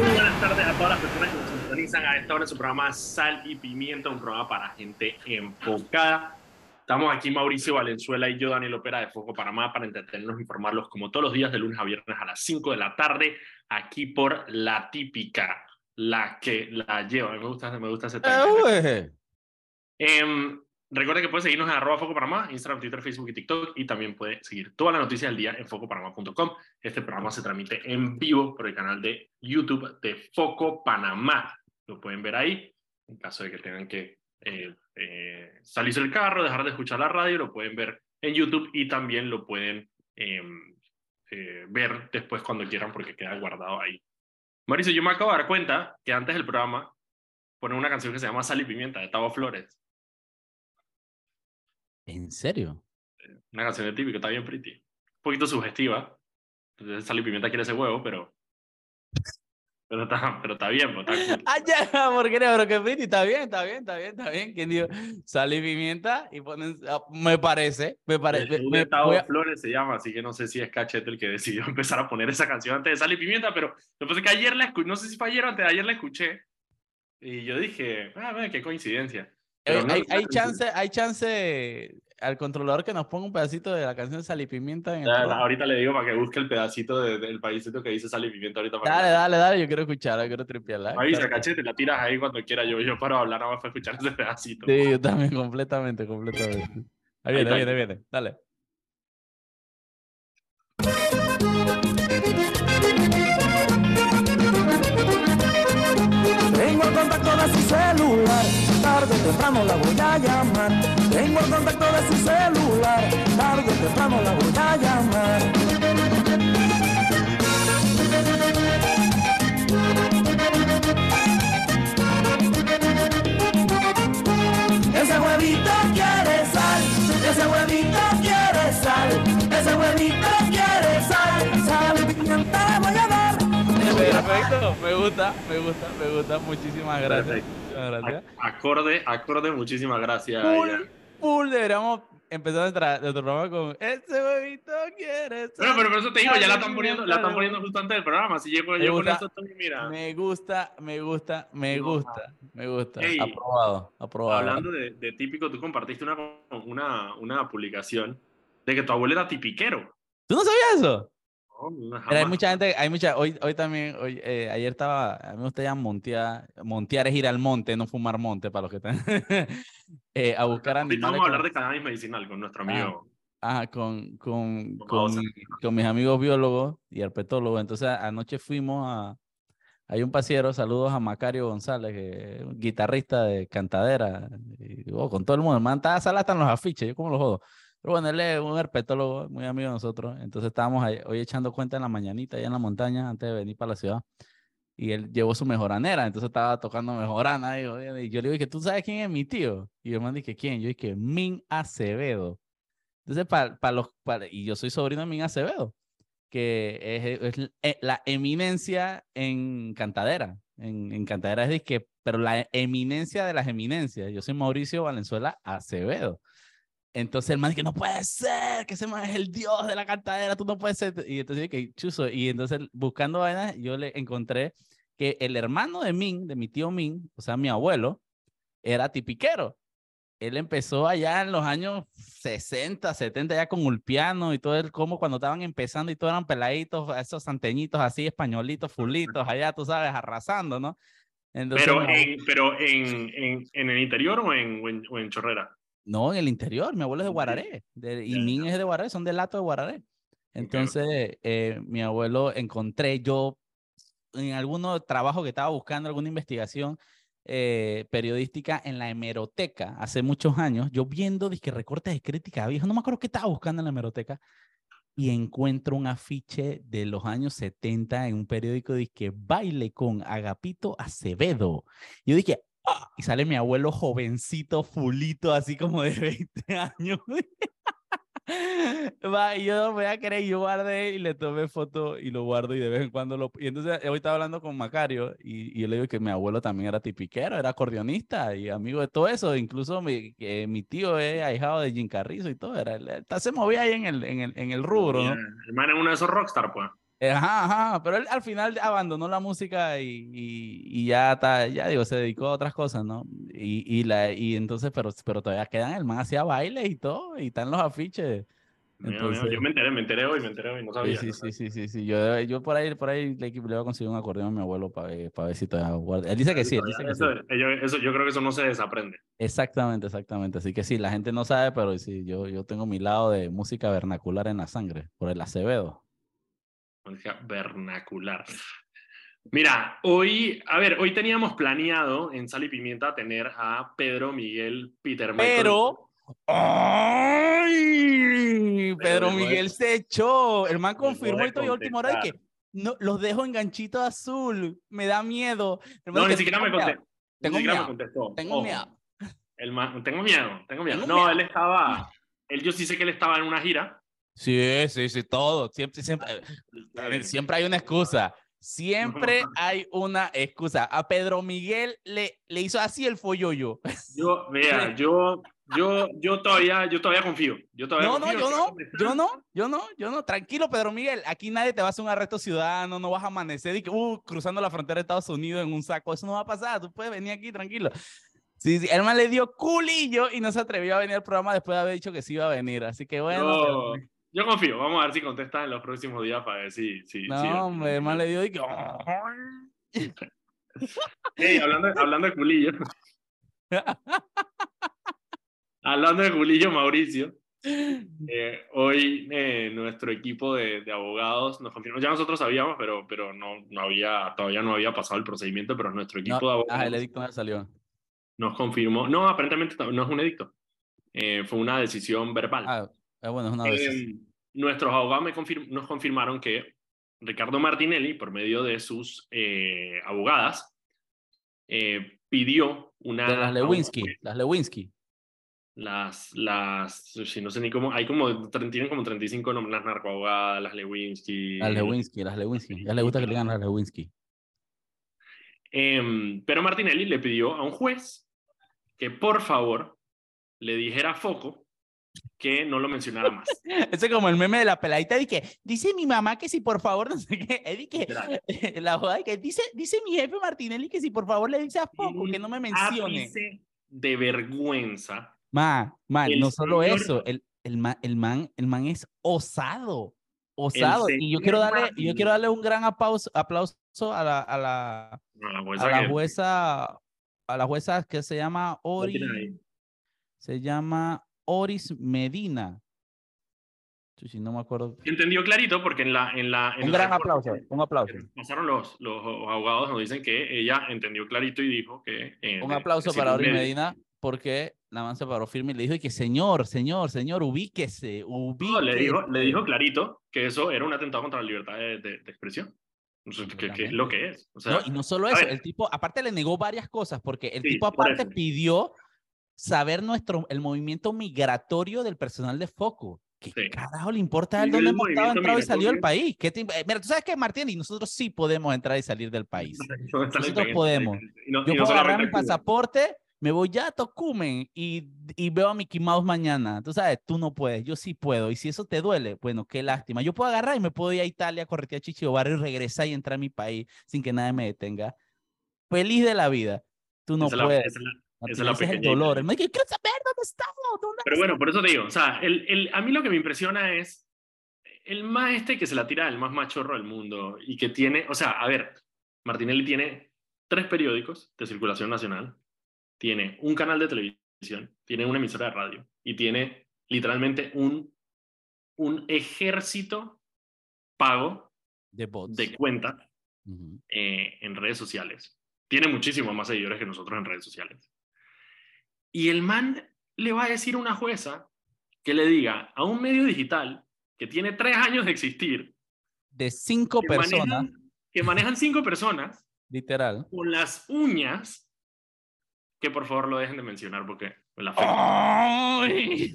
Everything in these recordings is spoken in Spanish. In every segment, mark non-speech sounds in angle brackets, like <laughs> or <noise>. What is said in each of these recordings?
Muy buenas tardes a todas las personas que nos sintonizan a esta hora en su programa Sal y Pimienta, un programa para gente enfocada. Estamos aquí Mauricio Valenzuela y yo, Daniel Opera de Foco Panamá, para entretenernos e informarlos como todos los días de lunes a viernes a las 5 de la tarde, aquí por La Típica, la que la lleva. Me gusta, me gusta ese Eh, Recuerde que puede seguirnos en arroba Foco Panamá, Instagram, Twitter, Facebook y TikTok y también puede seguir toda la noticia del día en focopanamá.com. Este programa se transmite en vivo por el canal de YouTube de Foco Panamá. Lo pueden ver ahí. En caso de que tengan que eh, eh, salirse del carro, dejar de escuchar la radio, lo pueden ver en YouTube y también lo pueden em, eh, ver después cuando quieran porque queda guardado ahí. Mauricio, yo me acabo de dar cuenta que antes del programa ponen una canción que se llama Sal y Pimienta de Tavo Flores. ¿En serio? Una canción de típico, está bien pretty. Un poquito sugestiva. Entonces Sal y Pimienta quiere ese huevo, pero... Pero está, pero está bien, pues, está cool. <laughs> Ah, ya, porque pero que pretty, está bien, está bien, está bien, está bien. ¿Quién dijo? Sal y pimienta y ponen, ah, me parece, me El parece. show me- de voy a- Flores se llama, así que no sé si es Cachete el que decidió <laughs> empezar a poner esa canción antes de Sal y Pimienta, pero pasa es que ayer la escuché, no sé si fue ayer o antes de ayer la escuché, y yo dije, ah, qué coincidencia. Pero no, hay, chance, hay chance al controlador que nos ponga un pedacito de la canción Sal y Pimienta en el Ya, programa? ahorita le digo para que busque el pedacito de- del paísito que dice Sal y Pimienta ahorita. Para que Dale, la- dale, dale, yo quiero escucharla, quiero tripearla. Me avisa, claro. Cachete, la tiras ahí cuando quiera, yo, yo paro a hablar nada más para escuchar ese pedacito. Sí, yo también, completamente, completamente. Ahí viene, ahí viene, ahí viene, dale. Tengo el contacto de su celular, temprano la voy a llamar. Tengo el contacto de su celular, tarde o temprano la voy a llamar. Ese huevito quiere sal, ese huevito quiere sal, ese huevito Perfecto, me gusta, me gusta, me gusta. Muchísimas gracias. Muchísimas Acorde, acorde, muchísimas gracias. Full, full, deberíamos empezar nuestro programa con Ese huevito quiere Bueno, sal". pero por eso te digo, ya la están poniendo, la están poniendo justo antes del programa. Si llego Me yo con estoy, mira. Me gusta, me gusta, me gusta, me gusta. Aprobado, aprobado. Hablando de, de típico, tú compartiste una, una, una publicación de que tu abuelo era tipiquero. ¿Tú no sabías eso? No, Pero hay mucha gente, hay mucha, hoy, hoy también, hoy, eh, ayer estaba, a mí me gusta ya montear, montear es ir al monte, no fumar monte para los que están, <laughs> eh, a buscar Ahorita animales. vamos a con- hablar de cannabis medicinal con nuestro amigo. Ajá, con, con, Con con, con mis amigos biólogos y herpetólogos. Entonces, anoche fuimos a. Hay un pasiero, saludos a Macario González, que es un guitarrista de cantadera, y, oh, con todo el mundo. Man está hasta los afiches, yo como lo jodo. Pero bueno, él es un herpetólogo, muy amigo de nosotros. Entonces, estábamos ahí- hoy echando cuenta en la mañanita, allá en la montaña, antes de venir para la ciudad. Y él llevó su mejoranera, entonces estaba tocando mejorana. Y, yo- y yo le que ¿tú sabes quién es mi tío? Y el man dice, ¿quién? Yo dije, Min Acevedo. Entonces, para los, para, y yo soy sobrino de Min Acevedo, que es, es la eminencia en cantadera. En, en cantadera es de que, pero la eminencia de las eminencias. Yo soy Mauricio Valenzuela Acevedo. Entonces el man dice, no puede ser, que ese man es el dios de la cantadera, tú no puedes ser. Y entonces que chuzo. Y entonces buscando vainas, yo le encontré que el hermano de Min, de mi tío Min, o sea, mi abuelo, era tipiquero él empezó allá en los años 60, 70, ya con Ulpiano y todo el como cuando estaban empezando y todos eran peladitos, esos santeñitos así, españolitos, fulitos, allá, tú sabes, arrasando, ¿no? Entonces, Pero, en, pero en, en, en el interior o en, o en, o en Chorrera. No, en el interior, mi abuelo es de. Guararé, de, y Min es de Guararé, son del Lato de Guararé. Entonces, eh, mi abuelo encontré yo en algún trabajo que estaba buscando, alguna investigación, eh, periodística en la hemeroteca hace muchos años, yo viendo dizque recortes de crítica viejo, no me acuerdo qué estaba buscando en la hemeroteca, y encuentro un afiche de los años 70 en un periódico que baile con Agapito Acevedo. Yo dije. Y sale mi abuelo jovencito, fulito, así como de <laughs> 20 años. <laughs> Va, y yo voy a creer, yo guardé y le tomé foto y lo guardo y de vez en cuando lo... Y entonces hoy estaba hablando con Macario y, y yo le digo que mi abuelo también era tipiquero, era acordeonista y amigo de todo eso, incluso mi, mi tío es ahijado de Jim Carrizo y todo, era, él- él se movía ahí en el, en el, en el rubro, ¿no? El man es uno de esos rockstar, pues. Ajá, ajá, pero él al final abandonó la música y, y, y ya está, ya digo, se dedicó a otras cosas, ¿no? Y, y, la, y entonces, pero, pero todavía quedan, el man hacía bailes y todo, y están los afiches. Yo me enteré, me enteré hoy, me enteré hoy, no sí, sabía. sí, no sí, sabía. sí, sí, sí, Yo, yo por ahí, por ahí le, le voy a conseguir un acordeón a mi abuelo para ver, para ver si todavía guarda. Él dice que sí, él dice que sí. Eso, yo, eso- yo creo que eso no se desaprende. Exactamente, exactamente. Así que sí, la gente no sabe, pero sí, yo, yo tengo mi lado de música vernacular en la sangre, por el Acevedo. Vernacular. Mira, hoy, a ver, hoy teníamos planeado en Sal y Pimienta tener a Pedro Miguel Peter Michael. Pero. ¡Ay! Pedro Miguel se echó. El man confirmó y todo última hora que no, los dejo en ganchito azul. Me da miedo. El No, ni siquiera me "Tengo miedo, contestó. Ni Tengo siquiera me miedo, contestó. Tengo Ojo, miedo. el man- tengo miedo, tengo miedo. Tengo no, miedo. él estaba, <laughs> él yo sí sé que él estaba en una gira. Sí, sí, sí, todo. Siempre, siempre, siempre hay una excusa. Siempre hay una excusa. A Pedro Miguel le, le hizo así el folloyo. Yo, vea, <laughs> yo, yo, yo todavía, yo todavía confío. Yo todavía No, no, confío yo va a no, yo no, yo no, yo no. Tranquilo, Pedro Miguel. Aquí nadie te va a hacer un arresto ciudadano, no vas a amanecer y que, uh, cruzando la frontera de Estados Unidos en un saco. Eso no va a pasar. Tú puedes venir aquí tranquilo. Sí, sí. El man le dio culillo y no se atrevió a venir al programa después de haber dicho que sí iba a venir. Así que bueno. Yo, yo confío. Vamos a ver si contesta en los próximos días para ver si. si no, si- hombre, man le dio y que. "Ay". <laughs> Ey, hablando, hablando de culillo. <laughs> hablando de culillo, Mauricio. eh, hoy eh, nuestro equipo de, de abogados nos confirmó, ya nosotros sabíamos, pero, pero no, no había, todavía no había pasado el procedimiento, pero nuestro equipo de abogados ah, el edicto no salió. nos confirmó, no, aparentemente no es un edicto, eh, fue una decisión verbal. Ah, eh, bueno, es una vez. Eh, nuestros abogados me nos confirmaron que Ricardo Martinelli, por medio de sus eh, abogadas, eh, pidió una... De las Lewinsky, las Lewinsky. Las, las, si no sé ni cómo, hay como, tienen como 35 nombres, las narcoabogadas, las Lewinsky. Las Lewinsky, las Lewinsky. Ya le gusta que le digan las Lewinsky. Em, pero Martinelli le pidió a un juez que por favor le dijera a Foco que no lo mencionara más. <laughs> Ese es como el meme de la peladita de que dice mi mamá que si por favor <laughs> no sé qué, Eddie que <laughs> la joda de que dice dice mi jefe Martinelli que si por favor le dice a Foco que no me mencione. De vergüenza. Ma, ma, El no solo señor- eso, el, el, man, el, man, el man es osado, osado. Y yo quiero darle, yo quiero darle un gran aplauso, aplauso a la, a la, No, la a jueza la que- jueza, a la jueza que se llama no. Ori, se llama Oris Medina. Chuchi, no me acuerdo. Entendió clarito porque en la... En la en Un la gran aplauso, un aplauso. Pasaron los, los abogados, nos dicen que ella entendió clarito y dijo que... eh, Un aplauso si para los Ori medios- Medina porque la man se paró firme y le dijo y que señor, señor, señor, ubíquese, ubíquese. No, le dijo, le dijo clarito que eso era un atentado contra la libertad de, de- de expresión. Que, que es lo que es. O sea, No, y no solo eso, el tipo, aparte le negó varias cosas, porque el Sí, tipo aparte pidió saber nuestro, el movimiento migratorio del personal de Foco. ¿Qué Sí. carajo le importa a él dónde el hemos estado movimiento entrado y salido del país? ¿Qué te eh, Mira, tú sabes que Martín y nosotros sí podemos entrar y salir del país. ¿dónde está la nosotros podemos. No- Yo no puedo agarrar mi pasaporte, me voy ya a Tocumen y, y veo a Mickey Mouse mañana. Tú sabes, tú no puedes, yo sí puedo. Y si eso te duele, bueno, qué lástima. Yo puedo agarrar y me puedo ir a Italia, corretear a Chichi Barrio y regresar y entrar a mi país sin que nadie me detenga. Feliz de la vida. Tú no Esa puedes. la- esa es la ese es el pequeña dolor. El quiero saber dónde está, dónde Pero está?". bueno, por eso te digo, o sea, el, el, a mí lo que me impresiona es el más este que se la tira el más machorro del mundo y que tiene, o sea, a ver, Martinelli tiene tres periódicos de circulación nacional, tiene un canal de televisión, tiene una emisora de radio y tiene literalmente un, un ejército pago de bots. de cuentas Ujú. eh, en redes sociales. Tiene muchísimos más seguidores que nosotros en redes sociales. Y el man le va a decir a una jueza que le diga a un medio digital que tiene tres años de existir, De cinco que personas, manejan, que manejan cinco personas <laughs> literal. con las uñas, que por favor lo dejen de mencionar porque la afecta, ¡Ay!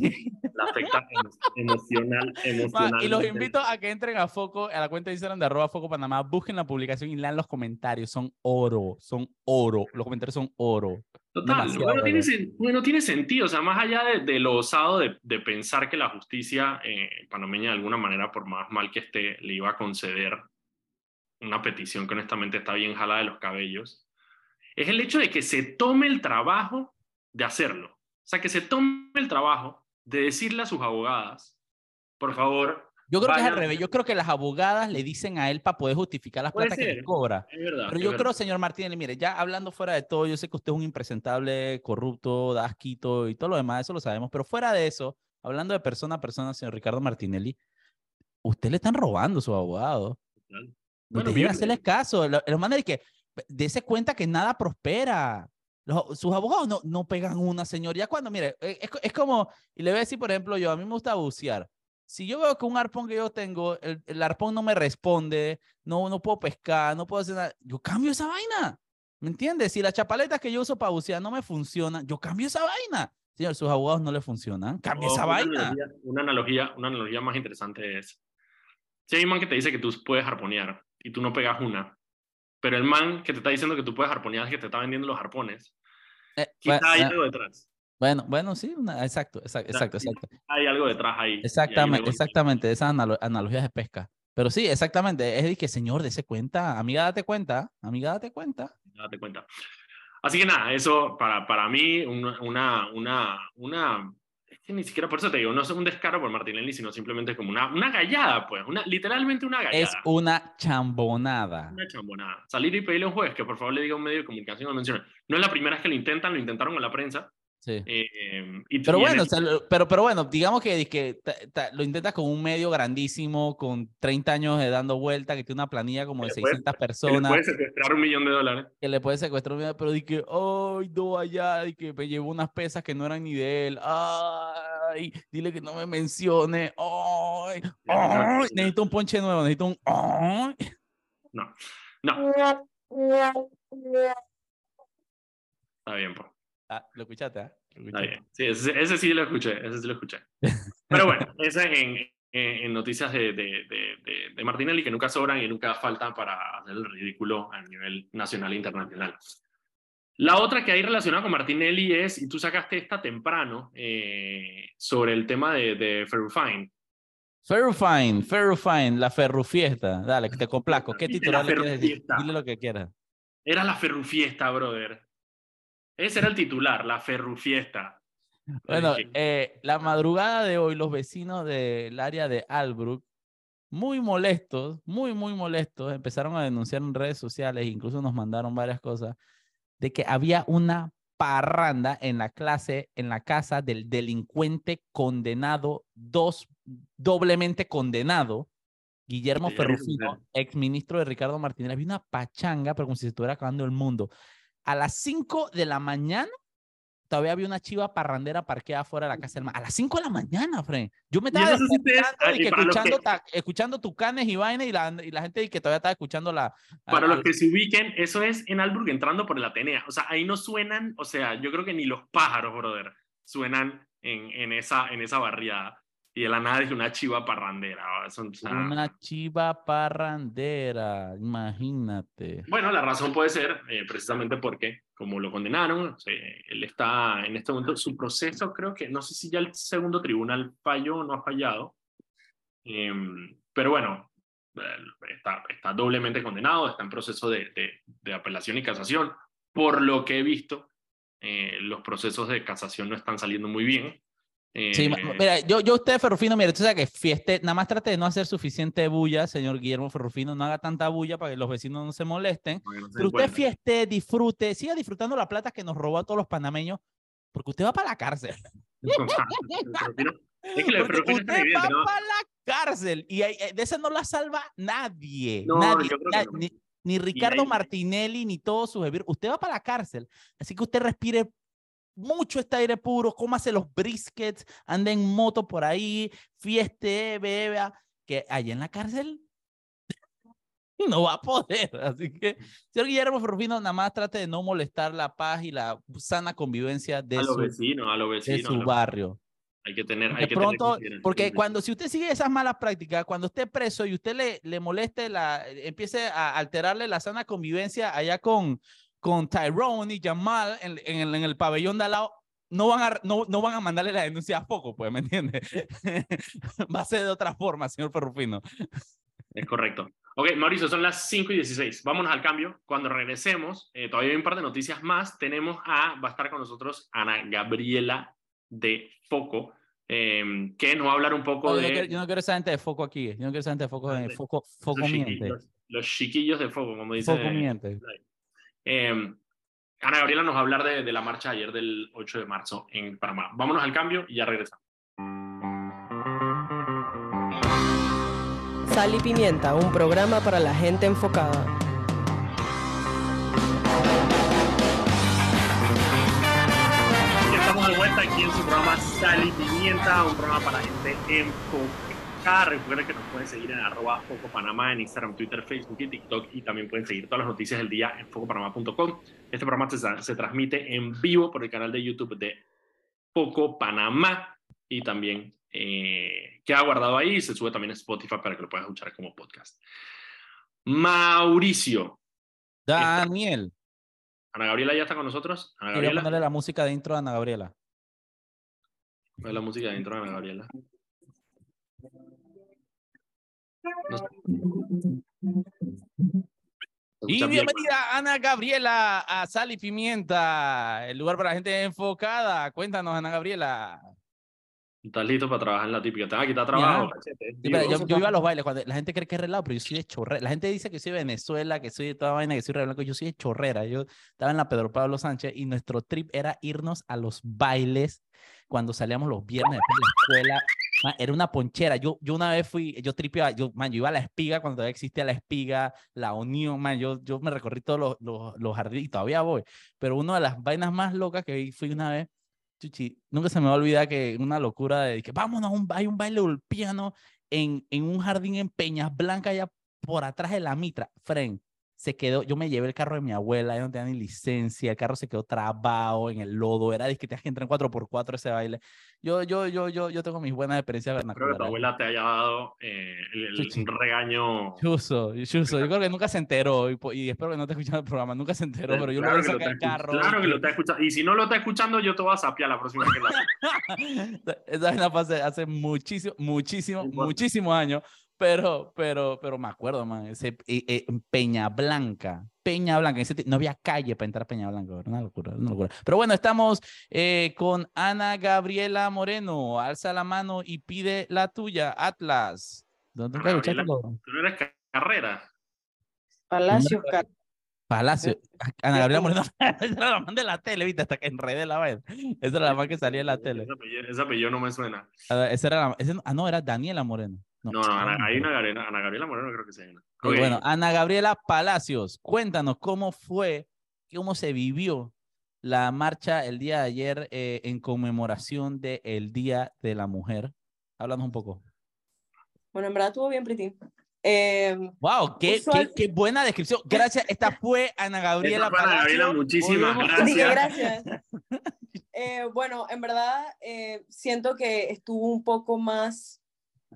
la afecta emo- emocional, <laughs> emocional. y los invito a que entren a Foco, a la cuenta de Instagram de arroba Foco Panamá, busquen la publicación y lean los comentarios. Son oro, son oro. Los comentarios son oro. Total, bueno, tiene, bueno, tiene sentido, o sea, más allá de, de lo osado de, de pensar que la justicia eh, panameña de alguna manera, por más mal que esté, le iba a conceder una petición que honestamente está bien jalada de los cabellos, es el hecho de que se tome el trabajo de hacerlo. O sea, que se tome el trabajo de decirle a sus abogadas, por favor. Yo creo que es al vayan- revés. Yo creo que las abogadas le dicen a él para poder justificar las plata que le cobra. Es verdad. Pero yo verdad. creo, señor Martínez, mire, ya hablando fuera de todo, yo sé que usted es un impresentable, corrupto, da asquito y todo lo demás, eso lo sabemos, pero fuera de eso, hablando de persona a persona, señor Ricardo Martinelli, usted le están robando a su abogado. No Bueno, millones. hacerles caso. Lo- Los manes de que dése cuenta que nada prospera. Los- sus abogados no, no pegan una, señor. Ya cuando, mire, eh, es, es como, y le voy a decir, por ejemplo, yo, a mí me gusta bucear. Si yo veo que un arpón que yo tengo, el, el arpón no me responde, no, no puedo pescar, no puedo hacer nada, yo cambio esa vaina. ¿Me entiendes? Si las chapaletas que yo uso para bucear no me funcionan, yo cambio esa vaina. Señor, sus abogados no le funcionan, cambia O esa una vaina. analogía- una analogía, una analogía más interesante es, si hay un man que te dice que tú puedes arponear y tú no pegas una, pero el man que te está diciendo que tú puedes arponear es que te está vendiendo los arpones, Eh, quizá bueno, hay eh, algo detrás. bueno, bueno, sí, una- exacto, exacto, exacto, exacto. Hay algo detrás ahí. Exactamente, exactamente, esas analo- analogías de pesca. Pero sí, exactamente, es de que, señor, dése cuenta, amiga, date cuenta, amiga, date cuenta. Date cuenta. Así que nada, eso para, para mí, una, una, una, que ni siquiera por eso te digo, no es un descaro por Martinelli, sino simplemente como una, una gallada, pues, una, literalmente una gallada. Es una chambonada. Una chambonada. Salir y pedirle a un juez que por favor le diga a un medio de comunicación lo mencione. No es la primera vez que lo intentan, lo intentaron con la prensa. Sí. eh, y, Pero y en bueno, el- o sea, lo- pero, pero bueno, digamos que, que ta- ta- lo intentas con un medio grandísimo, con 30 años de dando vuelta, que tiene una planilla como de Que le puede- 600 que le personas, puede secuestrar un millón de dólares. que le puede secuestrar un video, pero di que, ay, no, allá, di que me llevó unas pesas que no eran ni de él, ay, dile que no me mencione, ay, ay, necesito un ponche nuevo, necesito un, ay. No, no, <laughs> está bien, pues. Ah, ¿lo escuchaste? ah? ¿Lo Está bien. Sí, ese, ese sí lo escuché, ese sí lo escuché. <laughs> Pero bueno, esa en, en, en noticias de, de, de, de, Martinelli que nunca sobran y nunca faltan para hacer el ridículo a nivel nacional e internacional. La otra que hay relacionada con Martinelli es, y tú sacaste esta temprano, eh, sobre el tema de, de Ferrufine. Ferrufine, Ferrufine, la Ferrufiesta. Dale, que te complazco. ¿Qué La titular le quieres decir? Dile lo que quieras. Era la Ferrufiesta, brother. Ese era el titular, la Ferrufiesta. Bueno, eh, la madrugada de hoy, los vecinos del área de Albrook, muy molestos, muy, muy molestos, empezaron a denunciar en redes sociales, incluso nos mandaron varias cosas, de que había una parranda en la clase, en la casa del delincuente condenado, dos, doblemente condenado, Guillermo Ferrufino, ex ministro de Ricardo Martínez. Había una pachanga, pero como si se estuviera acabando el mundo. A las 5 de la mañana, todavía había una chiva parrandera parqueada fuera de la casa del man. A las 5 de la mañana, Fren. Yo me estaba despertando y que escuchando, que- ta- escuchando tucanes y vainas y la, y la gente que todavía estaba escuchando la... Para a- los que se ubiquen, eso es en Alburg entrando por el Atenea. O sea, ahí no suenan, o sea, yo creo que ni los pájaros, brother, suenan en, en, esa, en esa barriada. Y de la nada es una chiva parrandera. Eso, o sea, Una chiva parrandera, imagínate. Bueno, la razón puede ser eh, precisamente porque, como lo condenaron, él está en este momento, su proceso creo que, no sé si ya el segundo tribunal falló o no ha fallado, Em, pero bueno, está, está doblemente condenado, está en proceso de, de, de apelación y casación. Por lo que he visto, eh, los procesos de casación no están saliendo muy bien. Sí, Eh, mira, yo, yo usted, Ferrufino, mire, tú sabes que fieste, nada más trate de no hacer suficiente bulla, señor Guillermo Ferrufino, no haga tanta bulla para que los vecinos no se molesten. no se Pero usted fieste, disfrute, siga disfrutando la plata que nos robó a todos los panameños, porque usted va para la cárcel. <laughs> Es que la <laughs> Porque usted va ¿no? para la cárcel y eh, de esa no la salva nadie. No, nadie, yo creo que ni, ni Ricardo ahí- Martinelli ni todos sus. Usted va para la cárcel, así que usted respire mucho este aire puro, cómase los briskets, ande en moto por ahí, fieste, beba, que allá en la cárcel <laughs> no va a poder. Así que, señor Guillermo Ferrufino, nada más trate de no molestar la paz y la sana convivencia de a su, vecinos, a de su a barrio. Hay que tener, hay que tener pronto, consideración porque cuando si usted sigue esas malas prácticas, cuando esté preso y usted le, le moleste la, empiece a alterarle la sana convivencia allá con, con Tyrone y Jamal en, en el, en el pabellón de al lado, no van a, no, no van a mandarle la denuncia a poco, pues, ¿me entiende? <laughs> Va a ser de otra forma, señor Ferrufino. Es correcto. Ok, Mauricio, son las 5 y 16. Vámonos al cambio. Cuando regresemos, eh, todavía hay un par de noticias más. Tenemos a, va a estar con nosotros Ana Gabriela de Foco, eh, que nos va a hablar un poco No, yo, de no quiero, yo no quiero esa gente de foco aquí. Yo no quiero esa gente de foco. De foco, foco los, miente. chiquillos, los chiquillos de Foco, como dice. Foco miente. Eh, Ana Gabriela nos va a hablar de, de la marcha ayer del 8 de marzo en Panamá. Vámonos al cambio y ya regresamos. Sal y Pimienta, un programa para la gente enfocada. Ya estamos de vuelta aquí en su programa Sal y Pimienta, un programa para gente enfocada. Recuerden que nos pueden seguir en arroba Foco Panamá en Instagram, Twitter, Facebook y TikTok y también pueden seguir todas las noticias del día en focopanamá.com. Este programa se, se transmite en vivo por el canal de YouTube de Foco Panamá y también eh, queda guardado ahí y se sube también a Spotify para que lo puedas escuchar como podcast. Mauricio. Daniel. Ana Gabriela ya está con nosotros. Ana Gabriela. ponerle la música de intro a Ana Gabriela. ¿Cuál es la música dentro de Ana Gabriela? Y bienvenida Ana Gabriela a Sal y Pimienta, el lugar para la gente enfocada. Cuéntanos, Ana Gabriela. ¿Estás listo para trabajar en la típica? Te vas a quitar trabajo. Sí, yo, yo iba a los bailes, cuando la gente cree que es relado, pero yo soy de chorrera. La gente dice que soy de Venezuela, que soy de toda vaina, que soy re blanco. Yo soy de chorrera. Yo estaba en la Pedro Pablo Sánchez y nuestro trip era irnos a los bailes cuando salíamos los viernes después de la escuela. Era una ponchera. Yo, yo una vez fui, yo tripeaba, yo, man, yo iba a la espiga cuando todavía existía la espiga, la unión, man, yo, yo me recorrí todos los, los, los jardines y todavía voy. Pero una de las vainas más locas que fui una vez, nunca se me va a olvidar que una locura de que vámonos, un, hay un baile piano en, en un jardín en Peñas Blancas, allá por atrás de la mitra. Fren, se quedó, yo me llevé el carro de mi abuela, yo no tenía ni licencia, el carro se quedó trabado en el lodo, era de que tenías que entrar en 4x4 ese baile. Yo, yo, yo, yo, yo tengo mis buenas experiencias Espero que tu vernaculares. abuela te haya dado eh, el, el- regaño. Chuso, chuso, yo creo que nunca se enteró y, y espero que no te escuchando el programa, nunca se enteró, pero yo Claro lo voy a sacar el carro. Claro que lo está escuchando. Y si no lo está escuchando, yo te voy a sapear la próxima vez que la <laughs> Esa vaina fue hace, hace muchísimo, muchísimo, muchísimos años, pero, pero, pero me acuerdo, man, ese, eh, eh, Peña Blanca, Peña Blanca, ese no había calle para entrar a Peña Blanca, era una locura, una locura. Pero bueno, estamos eh, con Ana Gabriela Moreno, alza la mano y pide la tuya, Atlas. ¿No nunca Ana escuchaste Gabriela. Tú no eres ca- carrera. Palacios, Car- Palacio, Ana Gabriela Moreno, <laughs> esa era la man de la tele, viste, hasta que enredé la vaina. Esa era la man que salía en la tele. Ese apellido, ese apellido no me suena. Ah, Esa era la, ese ah, no, era Daniela Moreno. No, no, Ana, Ana hay una Gabriela, Ana Gabriela Moreno creo que se llama. Bueno, Ana Gabriela Palacios, cuéntanos cómo fue, cómo se vivió la marcha el día de ayer eh, en conmemoración del Día de la Mujer. Háblanos un poco. Bueno, en verdad estuvo bien. Eh, ¡Wow! ¡Qué, Usual- qué, qué buena descripción! <laughs> Gracias. Esta fue Ana Gabriela fue Ana Palacios. Gabriela, muchísimas gracias. <laughs> Eh, bueno, en verdad eh, siento que estuvo un poco más,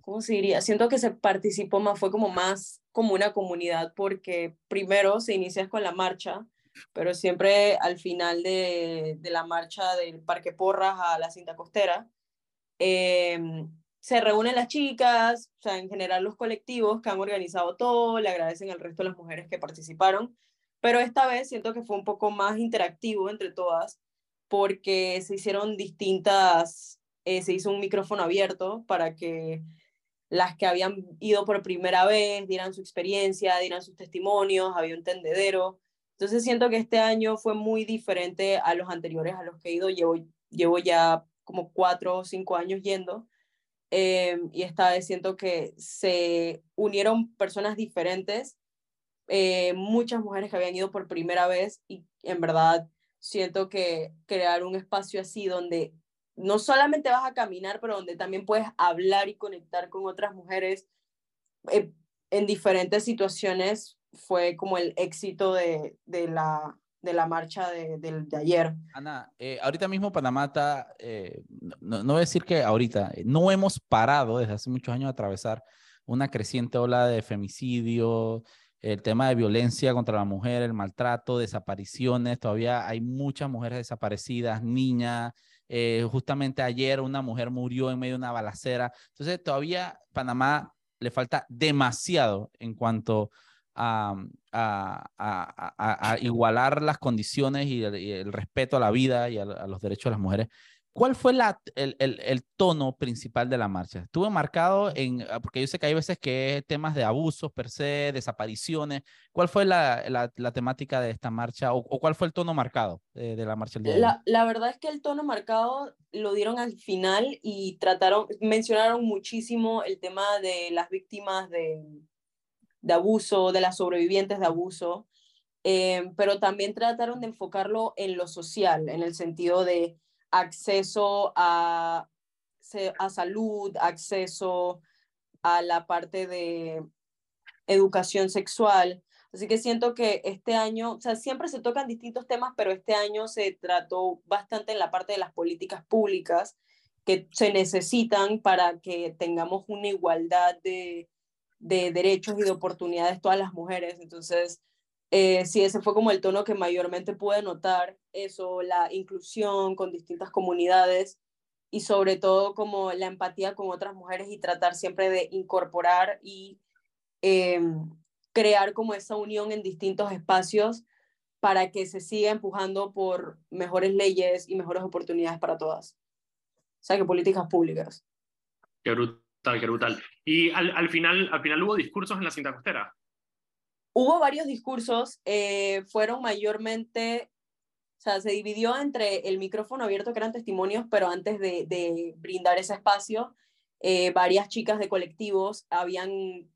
¿cómo se diría? Siento que se participó más, fue como más como una comunidad, porque primero se inicia con la marcha, pero siempre al final de, de la marcha del Parque Porras a la cinta costera, eh, se reúnen las chicas, o sea, en general los colectivos que han organizado todo, le agradecen al resto de las mujeres que participaron, pero esta vez siento que fue un poco más interactivo entre todas, porque se hicieron distintas, eh, se hizo un micrófono abierto para que las que habían ido por primera vez dieran su experiencia, dieran sus testimonios, había un tendedero. Entonces siento que este año fue muy diferente a los anteriores a los que he ido. Llevo, llevo ya como cuatro o cinco años yendo. eh, y esta vez siento que se unieron personas diferentes, eh, muchas mujeres que habían ido por primera vez y en verdad siento que crear un espacio así donde no solamente vas a caminar, pero donde también puedes hablar y conectar con otras mujeres eh, en diferentes situaciones fue como el éxito de, de la, de la marcha de, del- de ayer. Ana, eh, ahorita mismo Panamá está, eh, no, no voy a decir que ahorita, no hemos parado desde hace muchos años de atravesar una creciente ola de femicidio, el tema de violencia contra la mujer, el maltrato, desapariciones, todavía hay muchas mujeres desaparecidas, niñas, eh, justamente ayer una mujer murió en medio de una balacera, entonces todavía Panamá le falta demasiado en cuanto a, igualar las condiciones y el, respeto a la vida y a, los derechos de las mujeres. ¿Cuál fue la, el, el, el, tono principal de la marcha? Estuvo marcado en, ah, porque yo sé que hay veces que temas de abusos per se, desapariciones. ¿Cuál fue la, la, la temática de esta marcha o, o, cuál fue el tono marcado de, de la marcha? El día la, la, verdad es que el tono marcado lo dieron al final y trataron, mencionaron muchísimo el tema de las víctimas de, de abuso, de las sobrevivientes de abuso, eh, pero también trataron de enfocarlo en lo social, en el sentido de acceso a, a salud, acceso a la parte de educación sexual. Así que siento que este año, o sea, siempre se tocan distintos temas, pero este año se trató bastante en la parte de las políticas públicas que se necesitan para que tengamos una igualdad de, de derechos y de oportunidades todas las mujeres. Entonces, eh, sí, ese fue como el tono que mayormente pude notar, eso, la inclusión con distintas comunidades y sobre todo como la empatía con otras mujeres y tratar siempre de incorporar y em, crear como esa unión en distintos espacios para que se siga empujando por mejores leyes y mejores oportunidades para todas. O sea, que políticas públicas. Qué brutal, qué brutal. Y al, al final, al final hubo discursos en la cinta costera. Hubo varios discursos, eh, fueron mayormente, o sea, se dividió entre el micrófono abierto, que eran testimonios, pero antes de, brindar ese espacio, eh, varias chicas de colectivos habían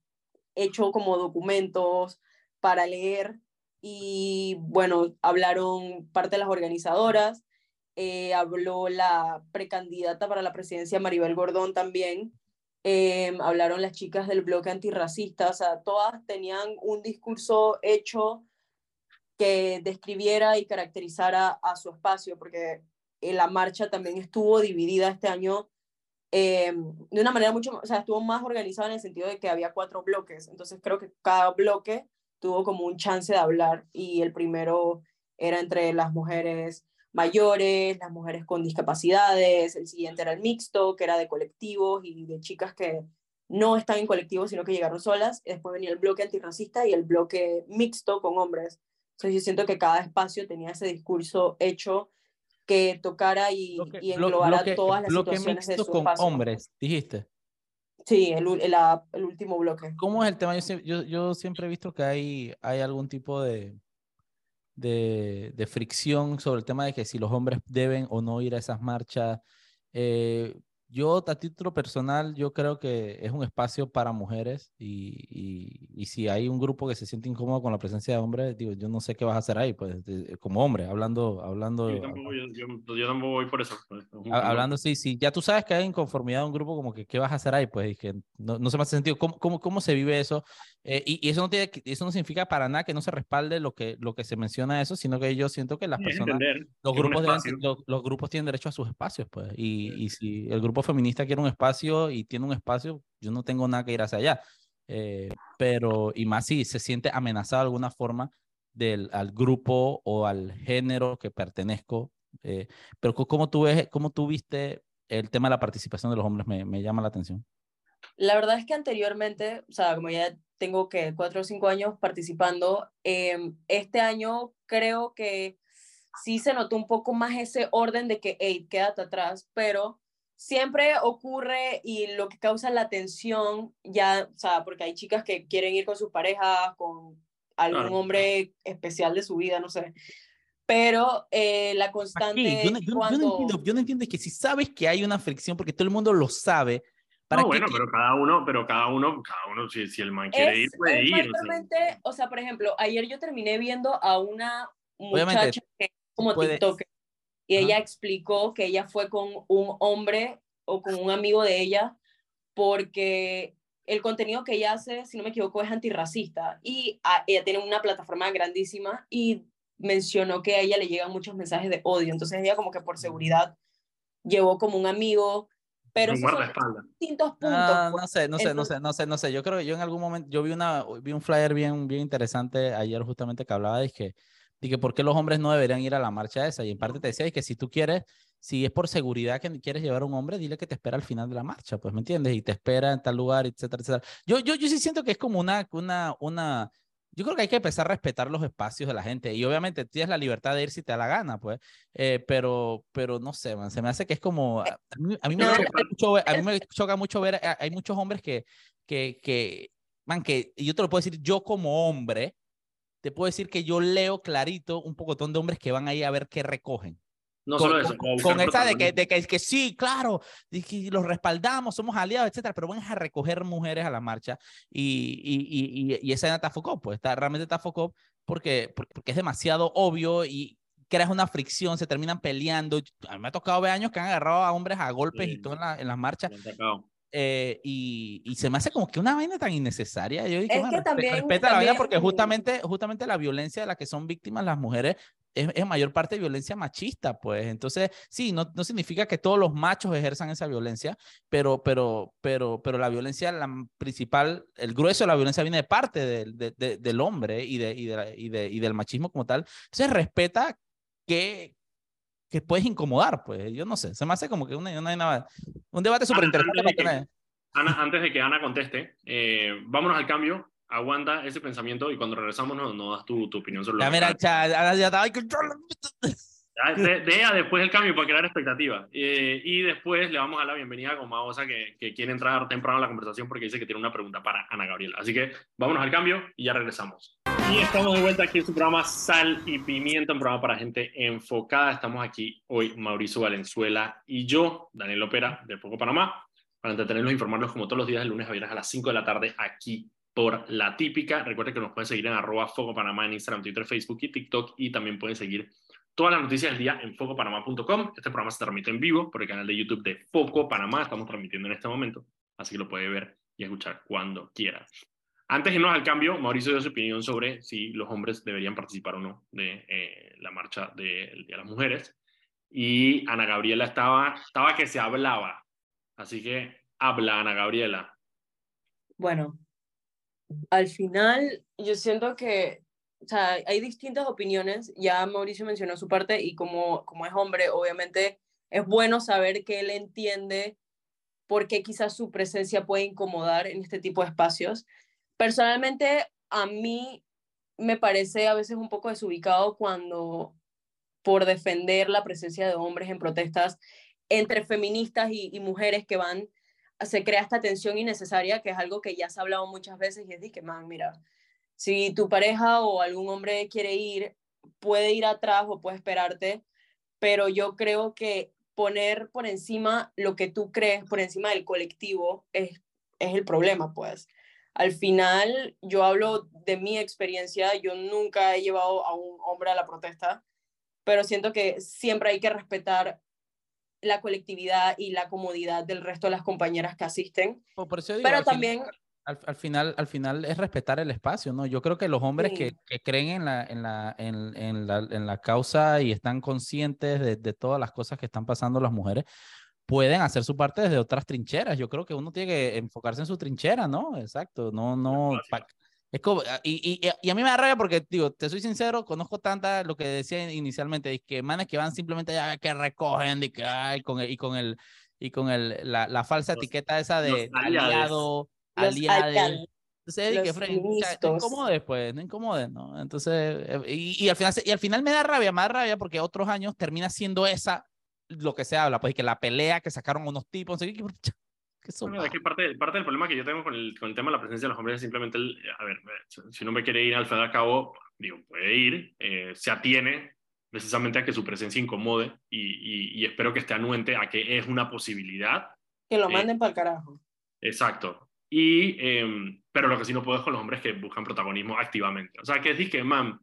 hecho como documentos para leer y bueno, hablaron parte de las organizadoras, eh, habló la precandidata para la presidencia Maribel Gordón también, eh, hablaron las chicas del bloque antirracista, o sea, todas tenían un discurso hecho que describiera y caracterizara a su espacio, porque la marcha también estuvo dividida este año eh, de una manera mucho, o sea, estuvo más organizada en el sentido de que había cuatro bloques, entonces creo que cada bloque tuvo como un chance de hablar y el primero era entre las mujeres mayores, las mujeres con discapacidades, el siguiente era el mixto, que era de colectivos y de chicas que no están en colectivos, sino que llegaron solas. Después venía el bloque antirracista y el bloque mixto con hombres. Entonces yo siento que cada espacio tenía ese discurso hecho que tocara y, y englobara todas las situaciones de su con hombres, dijiste. Sí, el, el, el, último bloque. ¿Cómo es el tema? Yo, yo, yo siempre he visto que hay, hay algún tipo de, de, de, fricción sobre el tema de que si los hombres deben o no ir a esas marchas. Eh, yo, a título personal, yo creo que es un espacio para mujeres y, y, y, si hay un grupo que se siente incómodo con la presencia de hombres, digo, yo no sé qué vas a hacer ahí, pues, de, como hombre, hablando... hablando yo, tampoco, yo, yo, yo tampoco voy por eso. Pues, hablando, sí, sí, ya tú sabes que hay inconformidad de un grupo, como que, ¿qué vas a hacer ahí? Pues, y que no, no se me hace sentido. ¿Cómo, cómo, cómo se vive eso? Eh, y, y, eso, no tiene, eso no significa para nada que no se respalde lo que, lo que se menciona eso, sino que yo siento que las personas, los grupos, deben, los, los, grupos tienen derecho a sus espacios, pues, y, y si el grupo feminista quiere un espacio y tiene un espacio, yo no tengo nada que ir hacia allá. Eh, pero, y más si se siente amenazado de alguna forma del, al grupo o al género que pertenezco. Eh, pero ¿cómo tú, ves, ¿cómo tú viste el tema de la participación de los hombres? Me, me llama la atención. La verdad es que anteriormente, o sea, como ya tengo que cuatro o cinco años participando, eh, este año creo que sí se notó un poco más ese orden de que, hey, quédate atrás, pero siempre ocurre y lo que causa la tensión, ya, o sea, porque hay chicas que quieren ir con sus parejas, con algún claro. hombre especial de su vida, no sé. Pero eh, la constante. Yo no, yo, cuando... yo, no entiendo, yo no entiendo que si sabes que hay una fricción, porque todo el mundo lo sabe, ¿Para no, bueno, pero cada uno, pero cada uno, cada uno, si, si el man quiere es, ir, puede ir. O sea. o sea, por ejemplo, ayer yo terminé viendo a una muchacha Obviamente, que es como puede... Y ella explicó que ella fue con un hombre o con un amigo de ella porque el contenido que ella hace, si no me equivoco, es antirracista y a, ella tiene una plataforma grandísima y mencionó que a ella le llegan muchos mensajes de odio, entonces ella como que por seguridad llevó como un amigo, pero son distintos puntos. Ah, no sé, no sé, entonces, no sé, no sé, no sé. Yo creo que yo en algún momento, yo vi, una, vi un flyer bien, bien interesante ayer justamente que hablaba de que que por qué los hombres no deberían ir a la marcha esa. Y en parte te decía que si tú quieres, si es por seguridad que quieres llevar a un hombre, dile que te espera al final de la marcha, pues, ¿me entiendes? Y te espera en tal lugar, etcétera, etcétera. Yo, yo, yo sí siento que es como una, una, una, yo creo que hay que empezar a respetar los espacios de la gente y obviamente tienes la libertad de ir si te da la gana, pues, eh, pero, pero no sé, man, se me hace que es como, a mí, a mí me, choca mucho, ver- a mí me choca mucho ver, a- hay muchos hombres que, que, que, man, que, y yo te lo puedo decir, yo como hombre, te puedo decir que yo leo clarito un pocotón de hombres que van ahí a ver qué recogen No con, solo eso. con- con esa de que, de que, que sí, claro, de que los respaldamos, somos aliados, etcétera, pero van a recoger mujeres a la marcha y, y, y, y, y esa está focó, pues está, realmente está focó porque, porque es demasiado obvio y creas una fricción, se terminan peleando. A mí me ha tocado ver años que han agarrado a hombres a golpes y Sí. todo en, la- en las marchas. Eh, y, y se me hace como que una vaina tan innecesaria. Yo dije, Es "Man, que también- respeta la vaina también- porque justamente, justamente la violencia de la que son víctimas las mujeres es, es mayor parte violencia machista, pues. Entonces, sí, no, no significa que todos los machos ejerzan esa violencia, pero, pero, pero, pero la violencia, la principal, el grueso de la violencia viene de parte del, de- de- del hombre y, de, y, de, y, de, y del machismo como tal. Entonces, respeta que que puedes incomodar, pues, yo no sé, se me hace como que una, una, una- un debate súper interesante. Ana, antes de que Ana conteste, eh, vámonos al cambio. Aguanta ese pensamiento y cuando regresamos nos, nos das tu, tu opinión sobre lo Ya, que mira, cha, ya, ya estaba con- de, de a después el cambio para crear expectativa. Eh, y después le vamos a la bienvenida a Gomaosa que, que quiere entrar temprano a la conversación porque dice que tiene una pregunta para Ana Gabriela. Así que vámonos al cambio y ya regresamos. Y estamos de vuelta aquí en su programa Sal y Pimienta, un programa para gente enfocada. Estamos aquí hoy Mauricio Valenzuela y yo, Daniel Opera, de Poco Panamá, para entretenerlos e informarlos como todos los días de lunes a viernes a las 5 de la tarde aquí por La Típica. Recuerden que nos pueden seguir en arroba Foco Panamá en Instagram, Twitter, Facebook y TikTok y también pueden seguir todas las noticias del día en focopanamá.com. Este programa se transmite en vivo por el canal de YouTube de Foco Panamá. Estamos transmitiendo en este momento, así que lo puede ver y escuchar cuando quiera. Antes de irnos al cambio, Mauricio dio su opinión sobre si los hombres deberían participar o no de eh, la marcha del Día de las Mujeres. Y Ana Gabriela estaba, estaba que se hablaba. Así que habla, Ana Gabriela. Bueno, al final yo siento que, o sea, hay distintas opiniones, ya Mauricio mencionó su parte y como, como es hombre, obviamente es bueno saber que él entiende por qué quizás su presencia puede incomodar en este tipo de espacios. Personalmente, a mí me parece a veces un poco desubicado cuando por defender la presencia de hombres en protestas entre feministas y, mujeres que van se crea esta tensión innecesaria, que es algo que ya se ha hablado muchas veces, y es de que, man, mira, si tu pareja o algún hombre quiere ir, puede ir atrás o puede esperarte, pero yo creo que poner por encima lo que tú crees, por encima del colectivo, es, es el problema, pues. Al final, yo hablo de mi experiencia, yo nunca he llevado a un hombre a la protesta, pero siento que siempre hay que respetar la colectividad y la comodidad del resto de las compañeras que asisten. Por por eso digo, Pero al final- también, al, al final, al final es respetar el espacio, ¿no? Yo creo que los hombres que, Sí. que creen en la, en, la, en, en la, en la causa y están conscientes de, de todas las cosas que están pasando las mujeres, pueden hacer su parte desde otras trincheras. Yo creo que uno tiene que enfocarse en su trinchera, ¿no? Exacto. No, no. es como, ah, y, y, y a mí me da rabia porque, digo, te soy sincero, conozco tanta, lo que decía inicialmente, es que manes que van simplemente ya que recogen y que, ay, con el, y con el, y con el, la, la falsa Los- etiqueta esa de de aliado, aliados, Entonces, que, los o sea, no incomodes, pues, no incomodes, ¿no? Entonces, eh, y, y al final, y al final me da rabia, me da rabia porque otros años termina siendo esa lo que se habla, pues, y que la pelea que sacaron unos tipos, no sé qué, que, son- Bueno, es que parte, parte del problema que yo tengo con el, con el tema de la presencia de los hombres es simplemente, el, a ver, si- si uno me quiere ir al fin y al cabo, digo, puede ir, eh, se atiene precisamente a que su presencia incomode y, y- y espero que esté anuente a que es una posibilidad. que lo manden para el carajo. Exacto. Y, em, pero lo que sí no puedo es con los hombres que buscan protagonismo activamente. O sea, que es que, man,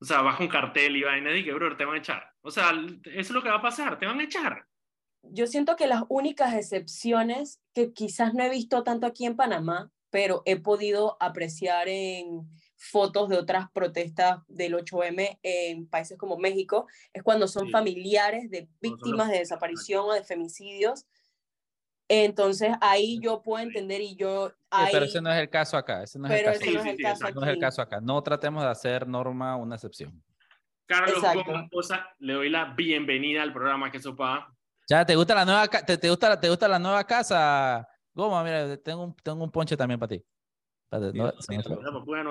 o sea, baja un cartel y vaina y que, bro, te van a echar. O sea, eso es lo que va a pasar, te van a echar. Yo siento que las únicas excepciones que quizás no he visto tanto aquí en Panamá, pero he podido apreciar en fotos de otras protestas del 8M en países como México, es cuando son Sí. familiares de víctimas de desaparición o de femicidios. Entonces ahí yo puedo entender y yo... Sí, ahí, pero ese no es el caso acá, ese no es pero el caso, ese no es el sí, caso exacto. no es el aquí. caso acá. No tratemos de hacer norma una excepción. Carlos Cosa, le doy la bienvenida al programa que sopa. Ya, ¿te gusta la nueva, te, te gusta, te gusta la nueva casa? Goma, mira, tengo un, tengo un ponche también para ti. Espérate, no, pues.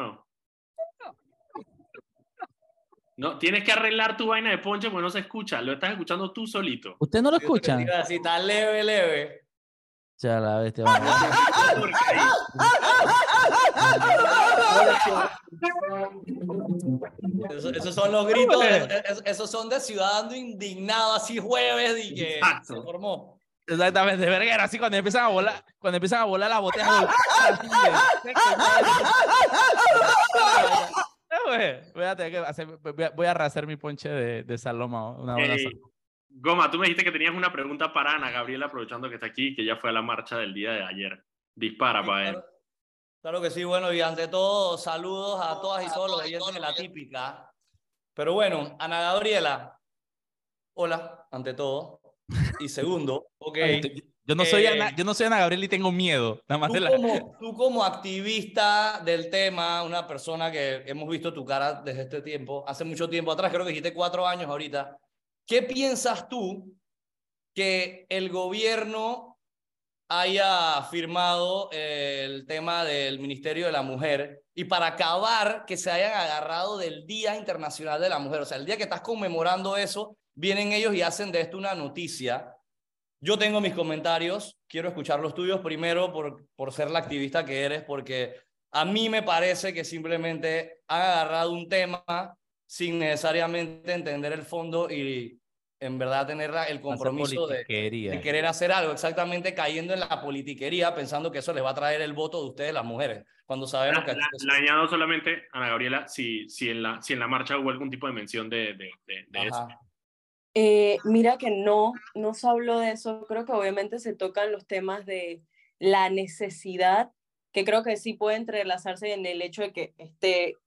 No, tienes que arreglar tu vaina de ponche porque no se escucha. Lo estás escuchando tú solito. ¿Ustedes no lo Yo te escuchan? iba a decir, está leve, leve. Ya, la bestia. Eso- esos son los gritos, esos son de ciudadano indignado, así jueves y que Exacto. se formó. Exactamente, verguero, así cuando empiezan a volar, cuando empiezan a volar las botellas. Voy a tener que hacer, voy a, voy a rehacer mi ponche de, de Saloma, una buena Saloma. Goma, tú me dijiste que tenías una pregunta para Ana Gabriela, aprovechando que está aquí, que ya fue a la marcha del día de ayer. Dispara Sí, para él. claro, claro que sí, bueno, y ante todo, saludos a todas y todos los oyentes de la típica. Pero bueno, Ana Gabriela, hola, ante todo. Y segundo, <laughs> ok. Yo no soy eh, Ana, yo no soy Ana Gabriel y tengo miedo. Nada más Tú de la- como, <laughs> tú como activista del tema, una persona que hemos visto tu cara desde este tiempo, hace mucho tiempo atrás, creo que dijiste cuatro años ahorita, ¿qué piensas tú que el gobierno haya firmado eh, el tema del Ministerio de la Mujer y para acabar que se hayan agarrado del Día Internacional de la Mujer? O sea, el día que estás conmemorando eso, vienen ellos y hacen de esto una noticia. Yo tengo mis comentarios, quiero escuchar los tuyos primero por, por ser la activista que eres, porque a mí me parece que simplemente han agarrado un tema sin necesariamente entender el fondo y en verdad tener la- el compromiso de, querer hacer algo, exactamente cayendo en la politiquería, pensando que eso les va a traer el voto de ustedes, las mujeres, cuando sabemos La, que... la- la añado solamente, Ana Gabriela, si, si, en la, si en la marcha hubo algún tipo de mención de, de, de, de eso. Eh, mira que no, no se habló de eso. Creo que obviamente se tocan los temas de la necesidad, que creo que sí puede entrelazarse en el hecho de que este,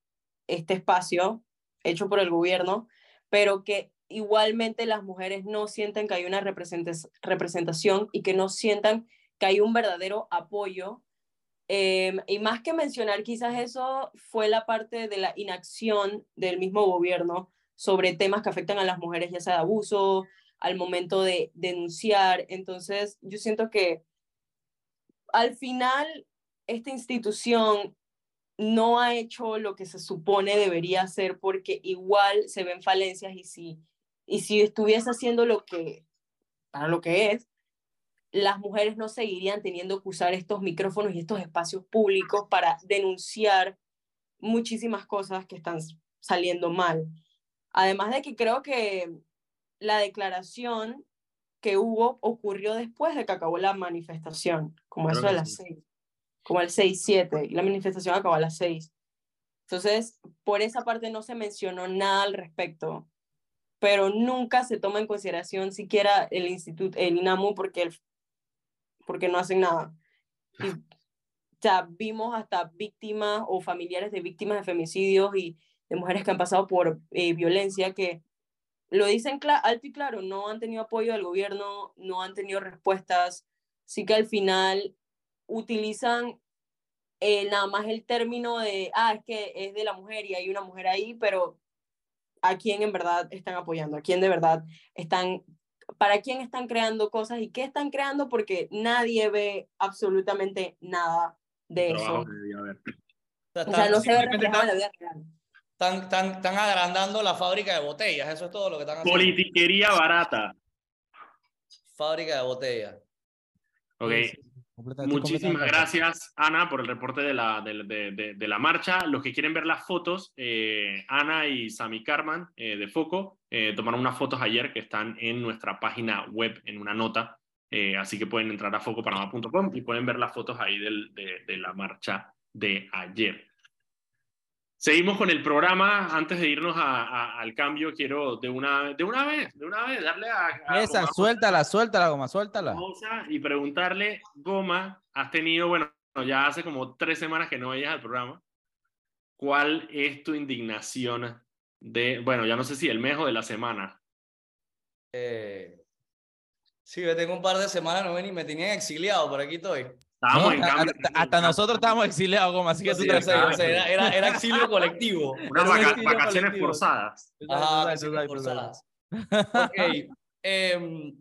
este espacio hecho por el gobierno, pero que igualmente las mujeres no sienten que hay una representación y que no sientan que hay un verdadero apoyo. Em, y más que mencionar quizás eso fue la parte de la inacción del mismo gobierno sobre temas que afectan a las mujeres, ya sea de abuso, al momento de denunciar. Entonces, yo siento que al final esta institución no ha hecho lo que se supone debería hacer porque igual se ven falencias y si, y si estuviese haciendo lo que, para lo que es, las mujeres no seguirían teniendo que usar estos micrófonos y estos espacios públicos para denunciar muchísimas cosas que están saliendo mal. Además de que creo que la declaración que hubo ocurrió después de que acabó la manifestación, como eso de las sí. seis, como el 6-7, y la manifestación acabó a las seis. Entonces, por esa parte no se mencionó nada al respecto, pero nunca se toma en consideración siquiera el instituto, el INAMU, porque, el- porque no hacen nada. Y, sea, vimos hasta víctimas o familiares de víctimas de femicidios y de mujeres que han pasado por eh, violencia que lo dicen alto y claro, no han tenido apoyo del gobierno, no han tenido respuestas, sí que al final utilizan eh, nada más el término de, ah, es que es de la mujer y hay una mujer ahí, pero ¿a quién en verdad están apoyando? ¿A quién de verdad están, para quién están creando cosas y qué están creando? Porque nadie ve absolutamente nada de eso. O sea, no se ve reflejado en la están, vida real. están, están, están agrandando la fábrica de botellas, eso es todo lo que están haciendo. Politiquería barata. Fábrica de botellas. Ok. Sí, sí, Muchísimas gracias, Ana, por el reporte de la, de, de- de- de la marcha. Los que quieren ver las fotos, eh, Ana y Sami Carman eh, de Foco eh, tomaron unas fotos ayer que están en nuestra página web en una nota. así que pueden entrar a focopanamá.com y pueden ver las fotos ahí del- de, de la marcha de ayer. Seguimos con el programa. Antes de irnos a- a- al cambio, quiero de una, de una vez, de una vez, darle a, a Esa, Goma suéltala, suéltala, goma, suéltala. pausa y preguntarle, Goma, has tenido, bueno, ya hace como tres semanas que no veías al programa, ¿cuál es tu indignación de, bueno, ya no sé si el mes o de la semana? Eh, sí, yo tengo un par de semanas, no ven y me tenían exiliado, por aquí estoy. Estábamos No, en cambio. a- hasta nosotros estábamos exiliados, Goma, así que Sí, tú sé, tranquilo. yo sé, era, era, era exilio <laughs> colectivo. Unas vaca- vacaciones colectivo. forzadas. Ajá, vacaciones forzadas. <laughs> Ok. em,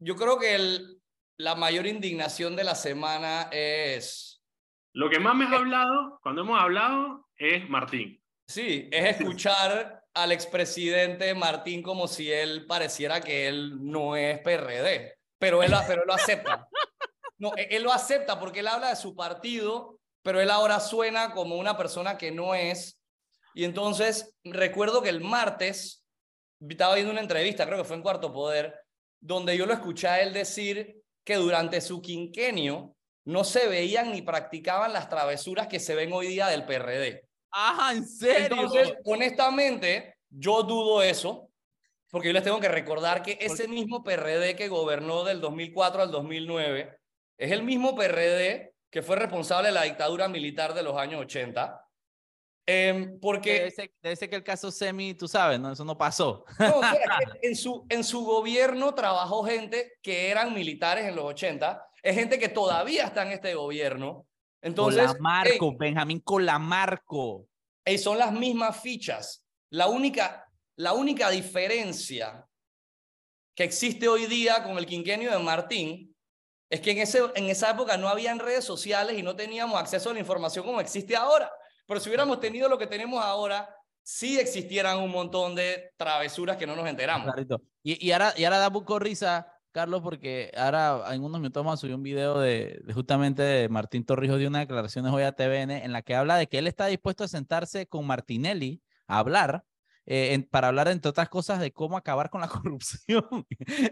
yo creo que el- la mayor indignación de la semana es. Lo que más me has hablado, cuando hemos hablado, es Martín. Sí, es escuchar al expresidente Martín como si él pareciera que él no es PRD, pero él, pero él lo acepta. <laughs> No, él él lo acepta porque él habla de su partido, pero él ahora suena como una persona que no es. Y entonces recuerdo que el martes estaba viendo una entrevista, creo que fue en Cuarto Poder, donde yo lo escuché a él decir que durante su quinquenio no se veían ni practicaban las travesuras que se ven hoy día del PRD. Ajá, ¿en serio? Entonces, honestamente, yo dudo eso, porque yo les tengo que recordar que ese mismo PRD que gobernó del 2004 al 2009 es el mismo PRD que fue responsable de la dictadura militar de los años 80. Em, debe, porque ser, debe ser que el caso Semi, tú sabes, ¿no? Eso no pasó. no, <laughs> en, su, en su gobierno trabajó gente que eran militares en los 80, es gente que todavía está en este gobierno. Entonces, Colamarco, ey, Benjamín Colamarco. y son las mismas fichas. La única, la única diferencia que existe hoy día con el quinquenio de Martín es que en, ese, en esa época no habían redes sociales y no teníamos acceso a la información como existe ahora. Pero si hubiéramos tenido lo que tenemos ahora, sí existieran un montón de travesuras que no nos enteramos. Clarito. Y, y ahora, y ahora da poco risa, Carlos, porque ahora en unos minutos vamos a subir un video de, de justamente de Martín Torrijos de unas declaraciones hoy a TVN en la que habla de que él está dispuesto a sentarse con Martinelli a hablar. Eh, en- para hablar, entre otras cosas, de cómo acabar con la <laughs> corrupción.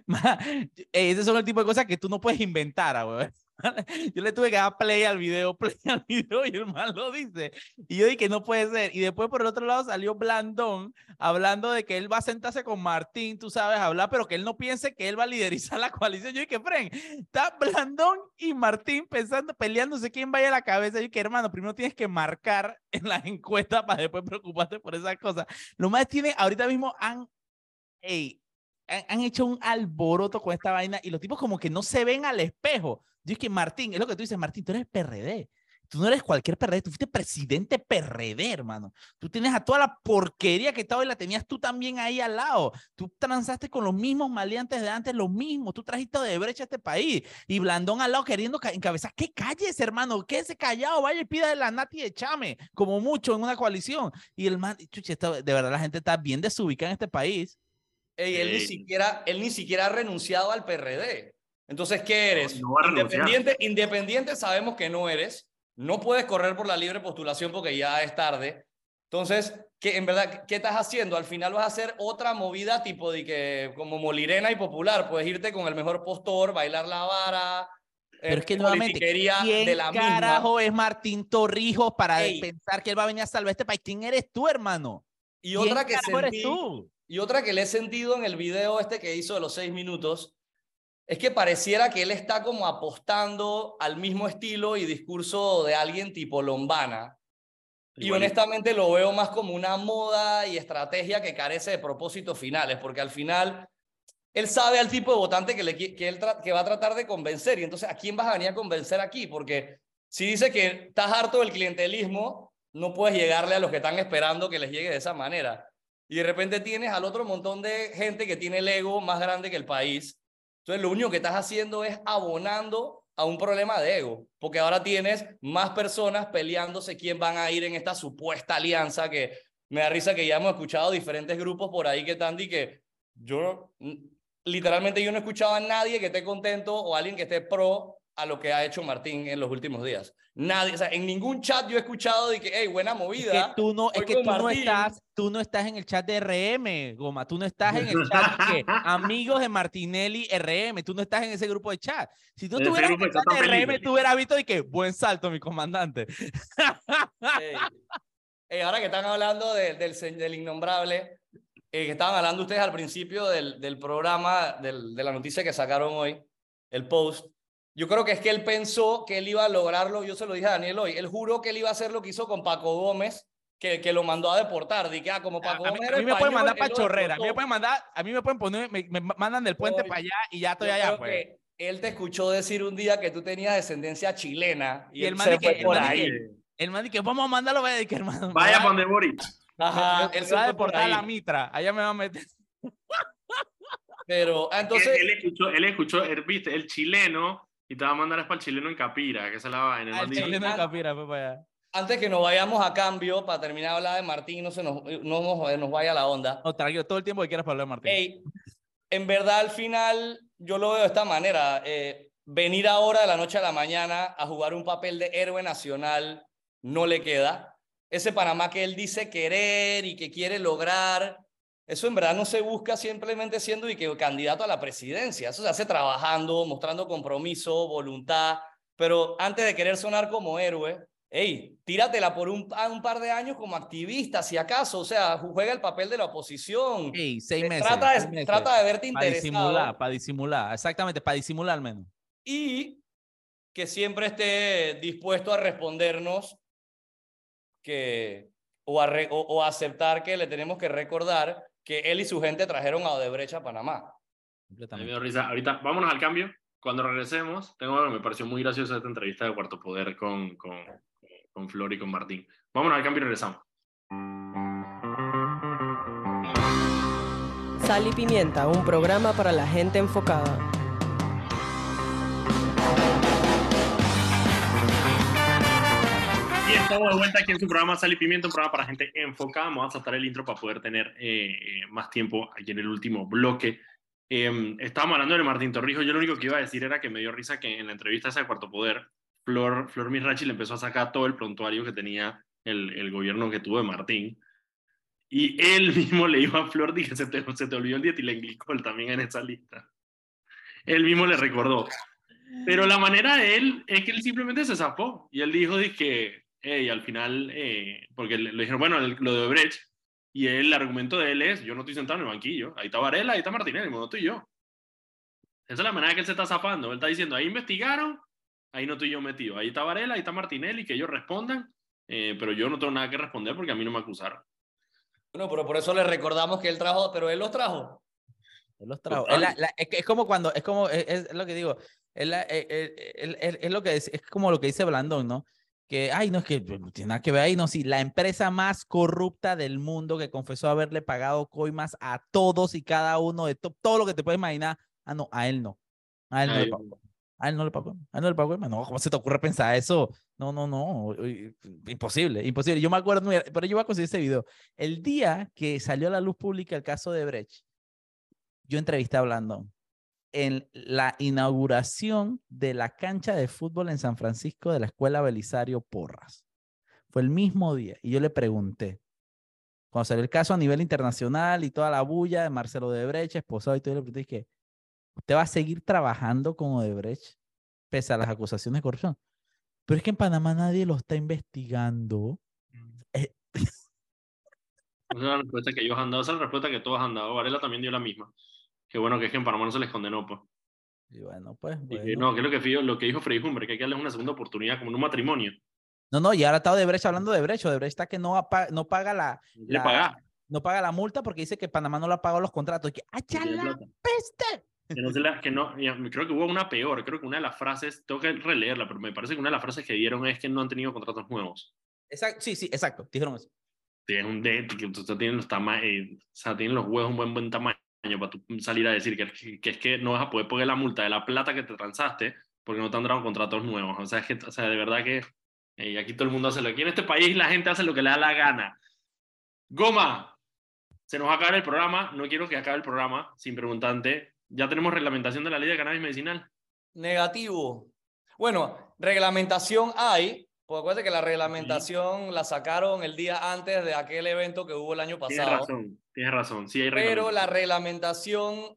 <laughs> Eh, Ese son el tipo de cosas que tú no puedes inventar, ah, weón. <laughs> Yo le tuve que dar play al video, <laughs> play al video, y el man lo dice. Y yo dije, no puede ser. Y después, por el otro lado, salió Blandón hablando de que él va a sentarse con Martín, tú sabes, hablar, pero que él no piense que él va a liderizar la <laughs> coalición. Yo dije, Fren, está Blandón y Martín pensando, peleándose quién vaya a la cabeza. Yo dije, hermano, primero tienes que marcar en las encuestas para después preocuparte por esas cosas. Lo más tiene, ahorita mismo han, ey, han, han hecho un alboroto con esta vaina y los tipos como que no se ven al espejo. Yo es que Martín, es lo que tú dices, Martín, tú eres PRD. Tú no eres cualquier PRD, tú fuiste presidente PRD, hermano. Tú tienes a toda la porquería que estaba y la tenías tú también ahí al lado. Tú transaste con los mismos maleantes de antes, lo mismo. Tú trajiste de brecha a este país. Y Blandón al lado queriendo ca- encabezar. ¿Qué calles, hermano? Quédese callado, vaya y pida de la Nati de Chame, como mucho en una coalición. Y el man, chuche, de verdad la gente está bien desubicada en este país. Ey, él, ni siquiera, él ni siquiera ha renunciado al PRD. Entonces, ¿qué eres? no renunciar. independiente, independiente sabemos que no eres. No puedes correr por la libre postulación porque ya es tarde. Entonces, ¿qué, en verdad, ¿qué estás haciendo? Al final vas a hacer otra movida tipo de que, como Molirena y Popular, puedes irte con el mejor postor, bailar la vara. Pero eh, es que nuevamente, ¿quién de la misma. carajo es Martín Torrijos para Ey. pensar que él va a venir a salvar este país? ¿Quién eres tú, hermano? Y ¿Quién otra que carajo eres sentí, tú? Y otra que le he sentido en el video este que hizo de los seis minutos, es que pareciera que él está como apostando al mismo estilo y discurso de alguien tipo Lombana. Y honestamente lo veo más como una moda y estrategia que carece de propósitos finales, porque al final él sabe al tipo de votante que, le, qui- que, él tra- que va a tratar de convencer. Y entonces, ¿a quién vas a venir a convencer aquí? Porque si dice que estás harto del clientelismo, no puedes llegarle a los que están esperando que les llegue de esa manera. Y de repente tienes al otro montón de gente que tiene el ego más grande que el país. Entonces, lo único que estás haciendo es abonando a un problema de ego, porque ahora tienes más personas peleándose quién van a ir en esta supuesta alianza que me da risa que ya hemos escuchado diferentes grupos por ahí que están y que yo literalmente yo no he escuchado a nadie que esté contento o alguien que esté pro a lo que ha hecho Martín en los últimos días. Nadie, o sea, en ningún chat yo he escuchado de que, hey, buena Es movida. que tú no, es que tú no estás, tú no estás en el chat de RM, Goma. Tú no estás en el chat de <laughs> amigos de Martinelli RM. Tú no estás en ese grupo de chat. Si tú estuvieras en el chat de RM, feliz. tú hubieras visto de que buen salto, mi comandante. Ey. Ey, ahora que están hablando de- del, del innombrable, eh, que estaban hablando ustedes al principio del, del programa, del- de la noticia que sacaron hoy, el post, yo creo que es que él pensó que él iba a lograrlo, yo se lo dije a Daniel hoy, él juró que él iba a hacer lo que hizo con Paco Gómez, que, que lo mandó a deportar, de que ah, como A, Paco a mí, Gómez a era mí me pueden mandar él para Chorrera. A mí me pueden mandar, a mí me pueden poner, me, me mandan del puente Yo- para allá y ya estoy Yo allá, creo pues. que él te escuchó decir un día que tú tenías descendencia chilena y, Y el él se que- fue el por ahí. que- El man dice, vamos a mandarlo, vaya, que hermano. Vaya donde Boric. Ajá, él él se va a deportar a la mitra. Allá me va a meter. Pero, ah, Entonces, entonces, él, escuchó, él escuchó, él, viste, el chileno, y te va a mandar es para el chileno en Capira, que esa es la vaina. Al dijo, chileno ah, Capira fue para allá. antes que nos vayamos a cambio, para terminar de hablar de Martín, no se nos, no nos, nos vaya la onda. No, tranquilo, todo el tiempo que quieras para hablar de Martín. Ey, en verdad, al final, yo lo veo de esta manera. eh, venir ahora de la noche a la mañana a jugar un papel de héroe nacional no le queda. Ese Panamá que él dice querer y que quiere lograr, eso en verdad no se busca simplemente siendo y que candidato a la presidencia. Eso se hace trabajando, mostrando compromiso, voluntad. Pero antes de querer sonar como héroe, hey, tíratela por un, a un par de años como activista, si acaso. O sea, juega el papel de la oposición. Ey, seis meses. Trata de, seis meses. trata de verte Para disimular, interesado para disimular. Exactamente, para disimular al menos. y que siempre esté dispuesto a respondernos que o, a re- o- o aceptar que le tenemos que recordar que él y su gente trajeron a Odebrecht a Panamá. Completamente. dio risa. Ahorita, vámonos al cambio. Cuando regresemos, tengo, me pareció muy graciosa esta entrevista de Cuarto Poder con, con, con Flor y con Martín. Vámonos al cambio y regresamos. Sal y Pimienta, un programa para la gente enfocada. Y estamos de vuelta aquí en su programa Sal y Pimienta, un programa para gente enfocada. Vamos a saltar el intro para poder tener eh, eh, más tiempo aquí en el último bloque. Eh, estábamos hablando de Martín Torrijos. Yo lo único que iba a decir era que me dio risa que en la entrevista esa de Cuarto Poder, Flor, Flor Mirachi le empezó a sacar todo el prontuario que tenía el, el gobierno que tuvo de Martín. Y él <laughs> mismo le dijo a Flor, dije, se te, se te olvidó el dietilenglicol también en esa lista. Él mismo le recordó. Pero la manera de él es que él simplemente se zafó. Y él dijo, dije, hey, al final, eh, porque le, le dijeron, bueno, el- lo de Brecht, y el argumento de él es, yo no estoy sentado en el banquillo, ahí está Varela, ahí está Martinelli, no estoy yo. Esa es la manera que él se está zafando. Él está diciendo, ahí investigaron, ahí no estoy yo metido. Ahí está Varela, ahí está Martinelli, que ellos respondan, eh, pero yo no tengo nada que responder porque a mí no me acusaron. Bueno, pero por eso le recordamos que él trajo, pero él los trajo. Él los trajo. Es, la- la- es es como cuando, es como, es, es lo que digo, es, la- eh, eh, es- es- es lo que es, es como lo que dice Blandón, ¿no? Que, ay, no, es que no tiene nada que ver ahí, no, sí, la empresa más corrupta del mundo que confesó haberle pagado coimas a todos y cada uno de to- todo lo que te puedes imaginar. Ah, no, a él no. A él no A le él pagó. A él no le pagó. A él no le pagó. No, ¿cómo se te ocurre pensar eso? No, no, no. Imposible, imposible. Yo me acuerdo, pero yo voy a conseguir ese video. El día que salió a la luz pública el caso de Brecht, yo entrevisté a Blandón en la inauguración de la cancha de fútbol en San Francisco de la Escuela Belisario Porras. Fue el mismo día. Y yo le pregunté, cuando salió el caso a nivel internacional y toda la bulla de Marcelo Odebrecht, esposado y todo, le pregunté, que ¿usted va a seguir trabajando con Odebrecht pese a las acusaciones de corrupción? Pero es que en Panamá nadie lo está investigando. Eh, <laughs> Esa es la respuesta que ellos han dado, esa es la respuesta que todos han dado. Varela también dio la misma. Que bueno, que es que en Panamá no se les condenó, pues. y bueno, pues. Y que bueno. no, que es lo que, fío- lo que dijo Freddy Humber, que hay que darles una segunda oportunidad como en un matrimonio. No, no, y ahora está Odebrecht hablando de Odebrecht. Odebrecht está que no, apa- no paga la, La- pagar. no paga la multa porque dice que Panamá no le ha pagado los contratos. Que, ¡ay, no ya tiene la plata. peste! Que no se la- que no, creo que hubo una peor. Creo que una de las frases, tengo que releerla, pero me parece que una de las frases que dieron es que no han tenido contratos nuevos. Exacto, sí, sí, exacto. Dijeron eso. Tienen un de, tienen los tama- eh, o sea, tienen los huevos un buen buen tamaño para tú salir a decir que, que, es que no vas a poder pagar la multa de la plata que te transaste porque no te han dado contratos nuevos. O sea, es que, o sea, de verdad que eh, aquí todo el mundo hace lo que en este país la gente hace lo que le da la gana. Goma, se nos va a acabar el programa. No quiero que acabe el programa sin preguntarte. Ya tenemos reglamentación de la ley de cannabis medicinal. Negativo. Bueno, reglamentación hay, porque acuérdate que la reglamentación la sacaron el día antes de aquel evento que hubo el año Tienes pasado. razón, tienes razón. Sí hay Pero la reglamentación.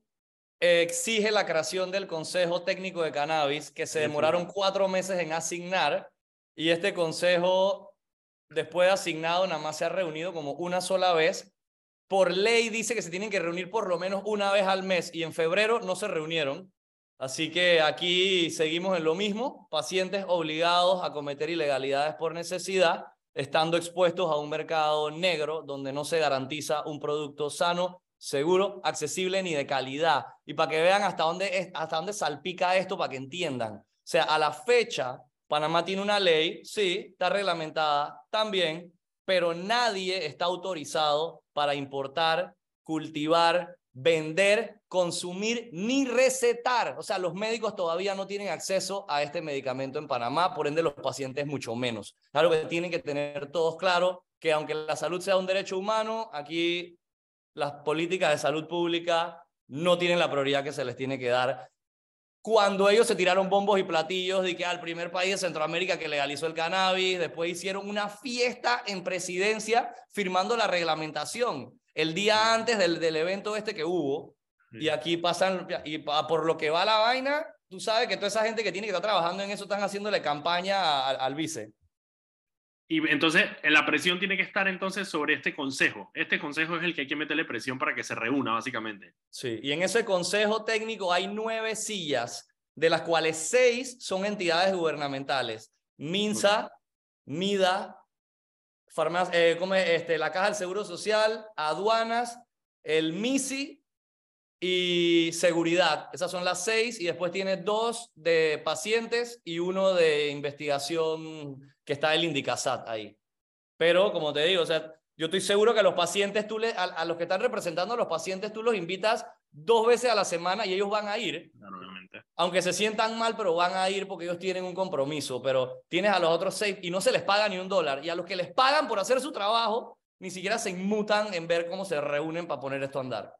eh, exige la creación del Consejo Técnico de Cannabis, que se demoraron cuatro meses en asignar, y este consejo, después de asignado, nada más se ha reunido como una sola vez. Por ley dice que se tienen que reunir por lo menos una vez al mes, y en febrero no se reunieron. Así que aquí seguimos en lo mismo, pacientes obligados a cometer ilegalidades por necesidad, estando expuestos a un mercado negro donde no se garantiza un producto sano seguro, accesible ni de calidad. Y para que vean hasta dónde, hasta dónde salpica esto, para que entiendan. O sea, a la fecha, Panamá tiene una ley, sí, está reglamentada también, pero nadie está autorizado para importar, cultivar, vender, consumir ni recetar. O sea, los médicos todavía no tienen acceso a este medicamento en Panamá, por ende los pacientes mucho menos. Claro que tienen que tener todos claro que aunque la salud sea un derecho humano, aquí las políticas de salud pública no tienen la prioridad que se les tiene que dar. Cuando ellos se tiraron bombos y platillos de que al primer país de Centroamérica que legalizó el cannabis, después hicieron una fiesta en presidencia firmando la reglamentación el día antes del, del evento este que hubo. Y aquí pasan, y pa- por lo que va la vaina, tú sabes que toda esa gente que tiene que estar trabajando en eso están haciéndole campaña al, al vice. Y entonces la presión tiene que estar entonces sobre este consejo. Este consejo es el que hay que meterle presión para que se reúna, básicamente. Sí, y en ese consejo técnico hay nueve sillas, de las cuales seis son entidades gubernamentales. MINSA, MIDA, farmacia, eh, ¿cómo es? este, la Caja del Seguro Social, aduanas, el MISI y seguridad. Esas son las seis y después tiene dos de pacientes y uno de investigación que está el Indicasat ahí. Pero, como te digo, o sea, yo estoy seguro que a los pacientes, tú le, a, a los que están representando a los pacientes, tú los invitas dos veces a la semana y ellos van a ir, aunque se sientan mal, pero van a ir porque ellos tienen un compromiso. Pero tienes a los otros seis y no se les paga ni un dólar. Y a los que les pagan por hacer su trabajo, ni siquiera se inmutan en ver cómo se reúnen para poner esto a andar.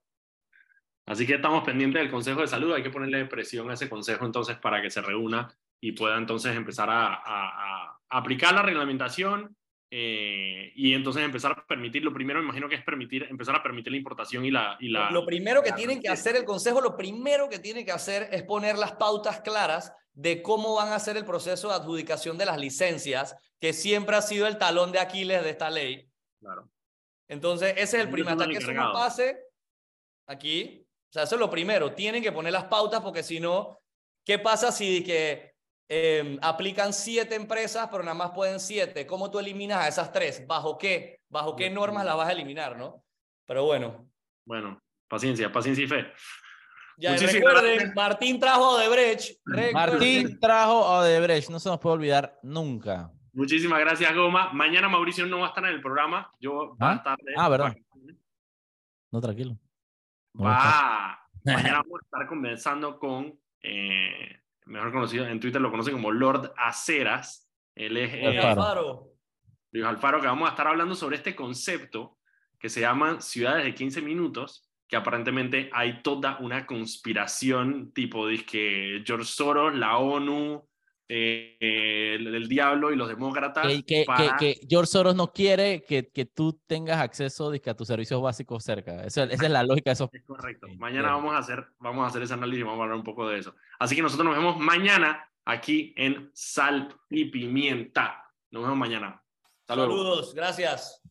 Así que estamos pendientes del Consejo de Salud. Hay que ponerle presión a ese consejo entonces para que se reúna y pueda entonces empezar a, a- a aplicar la reglamentación eh, y entonces empezar a permitir. Lo primero, me imagino que es permitir, empezar a permitir la importación y la. Y la Lo primero que la tienen que hacer el Consejo, lo primero que tiene que hacer es poner las pautas claras de cómo van a hacer el proceso de adjudicación de las licencias, que siempre ha sido el talón de Aquiles de esta ley. Claro. Entonces, ese es el primer, son hasta los que eso no pase, aquí, o sea, eso es lo primero, tienen que poner las pautas porque si no, ¿qué pasa si que eh, aplican siete empresas, pero nada más pueden siete? ¿Cómo tú eliminas a esas tres? ¿Bajo qué? ¿Bajo qué normas las vas a eliminar, no? Pero bueno, Bueno, paciencia, paciencia y fe. ya Muchísimas recuerden, gracias. Martín trajo a Odebrecht. recuerden. Martín trajo a Odebrecht, no se nos puede olvidar nunca. Muchísimas gracias, Goma. Mañana Mauricio no va a estar en el programa. Yo va a ¿Ah? estar de Ah, verdad. No, tranquilo. No, Va. Mañana vamos a estar conversando con, eh, mejor conocido en Twitter, lo conocen como Lord Aceras. Él es eh, Alfaro. Alfaro. Luis Alfaro, que vamos a estar hablando sobre este concepto que se llama ciudades de 15 minutos, que aparentemente hay toda una conspiración tipo que George Soros, la ONU, eh, el, el diablo y los demócratas. Que, que, para- que, que George Soros no quiere que, que tú tengas acceso a tus servicios básicos cerca. Esa, esa es la lógica de esos. Es correcto. Sí, Mañana bien. vamos a hacer, vamos a hacer ese análisis y vamos a hablar un poco de eso. Así que nosotros nos vemos mañana aquí en Sal y Pimienta. Nos vemos mañana. Saludos. Saludos, gracias.